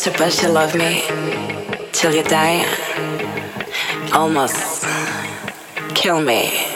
Supposed to love me till you die. Almost kill me.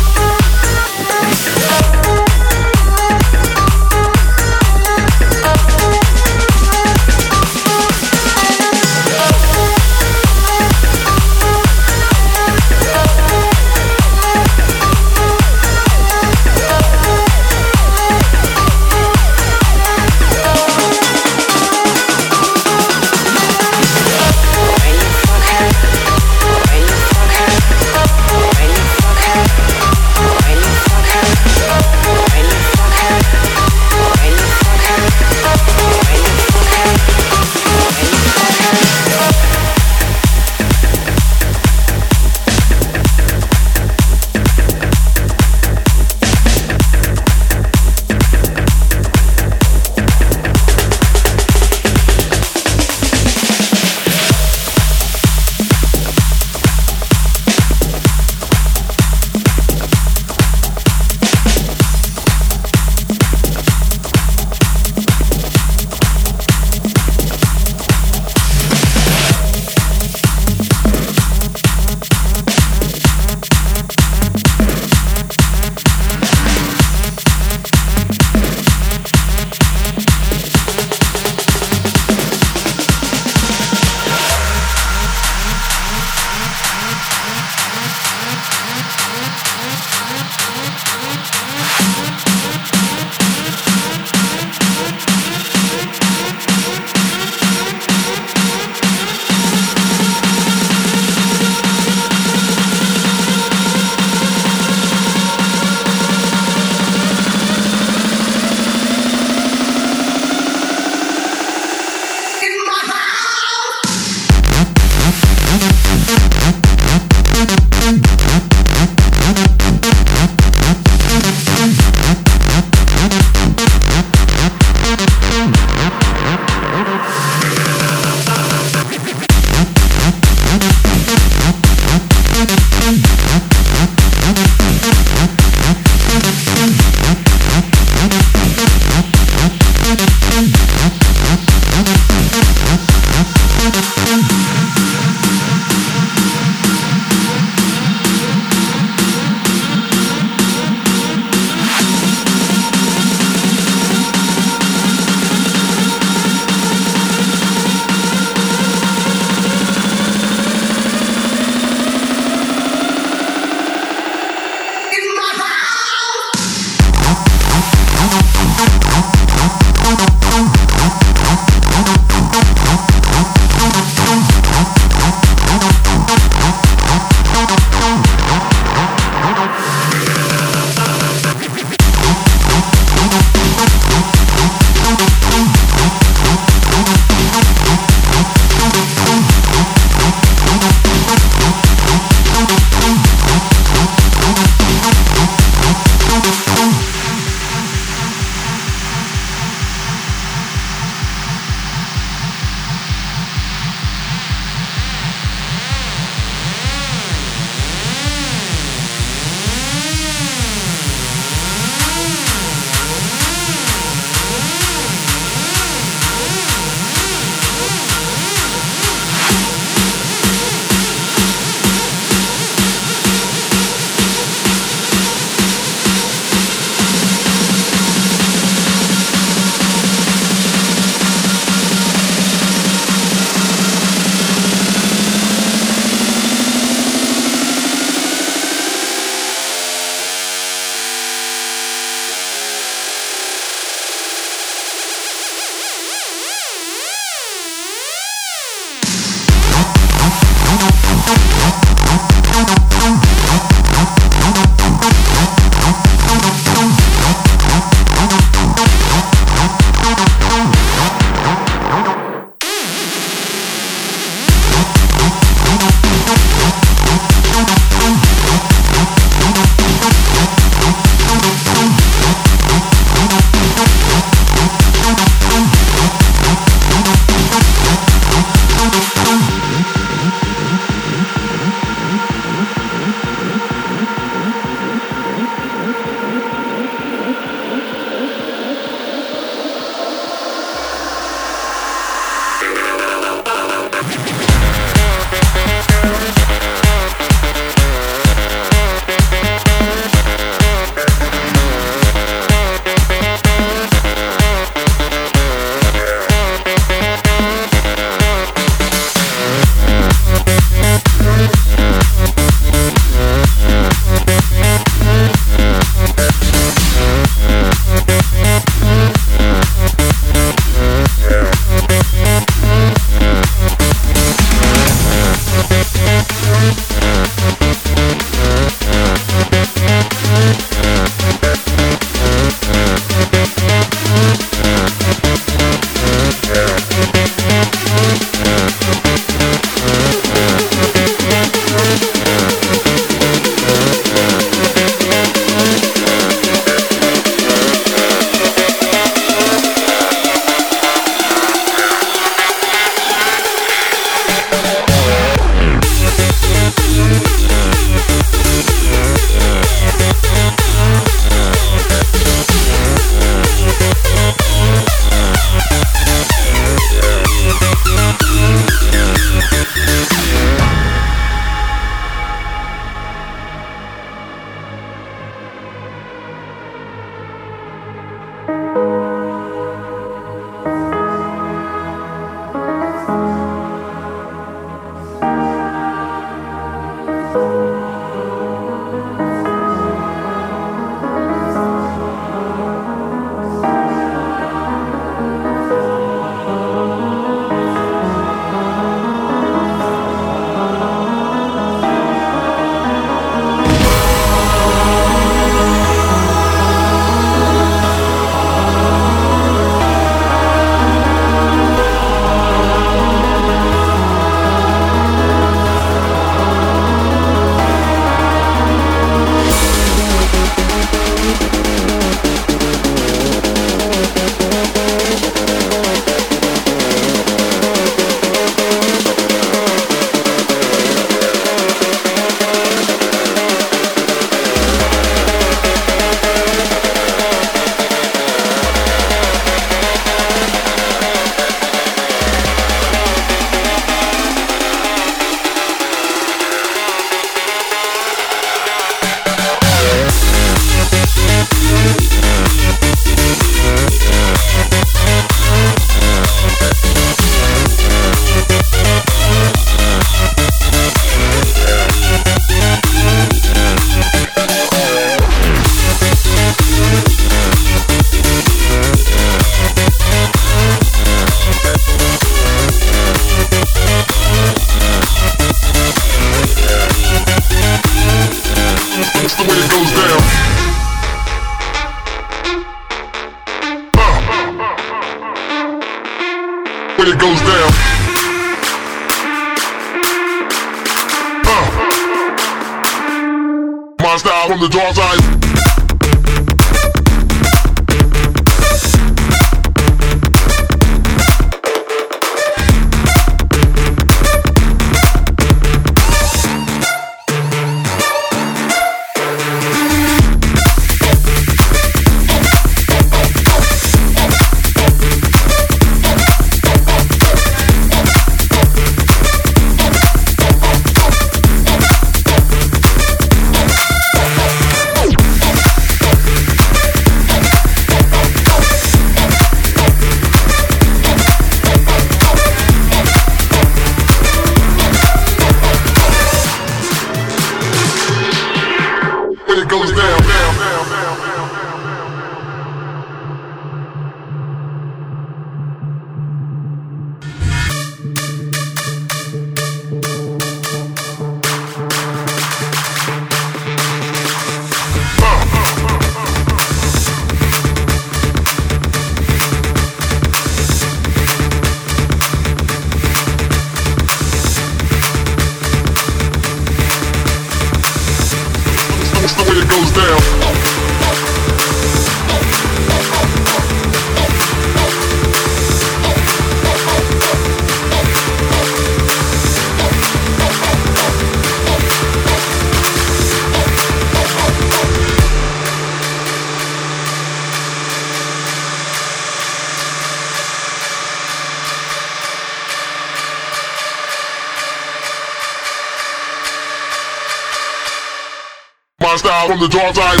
The dark side.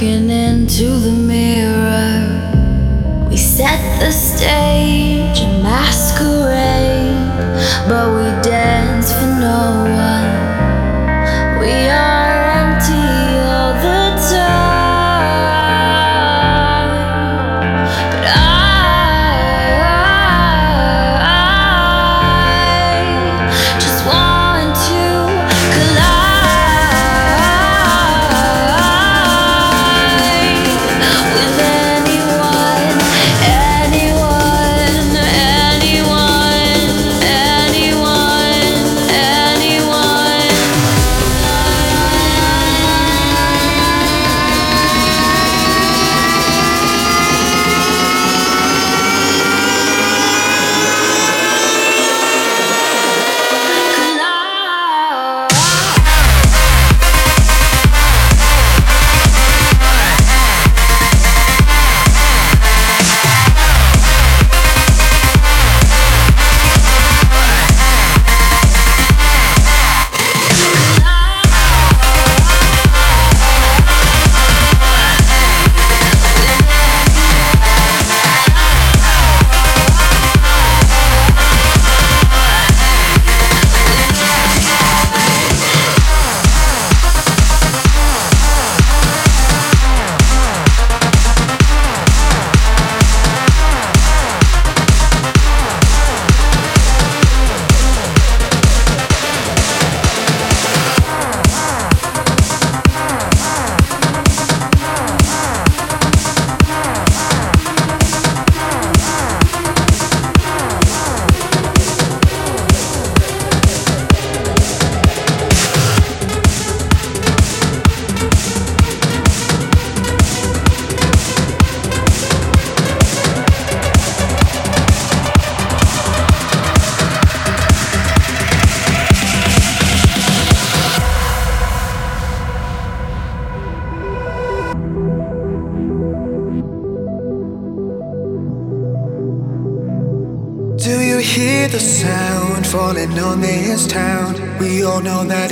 looking into the mirror. We set the stage, and masquerade, but we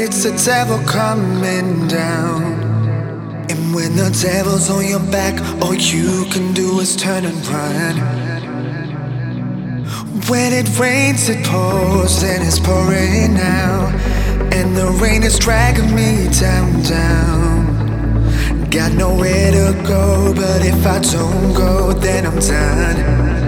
It's the devil coming down. And when the devil's on your back, all you can do is turn and run. When it rains, it pours, and it's pouring now. And the rain is dragging me down, down. Got nowhere to go, but if I don't go, then I'm done.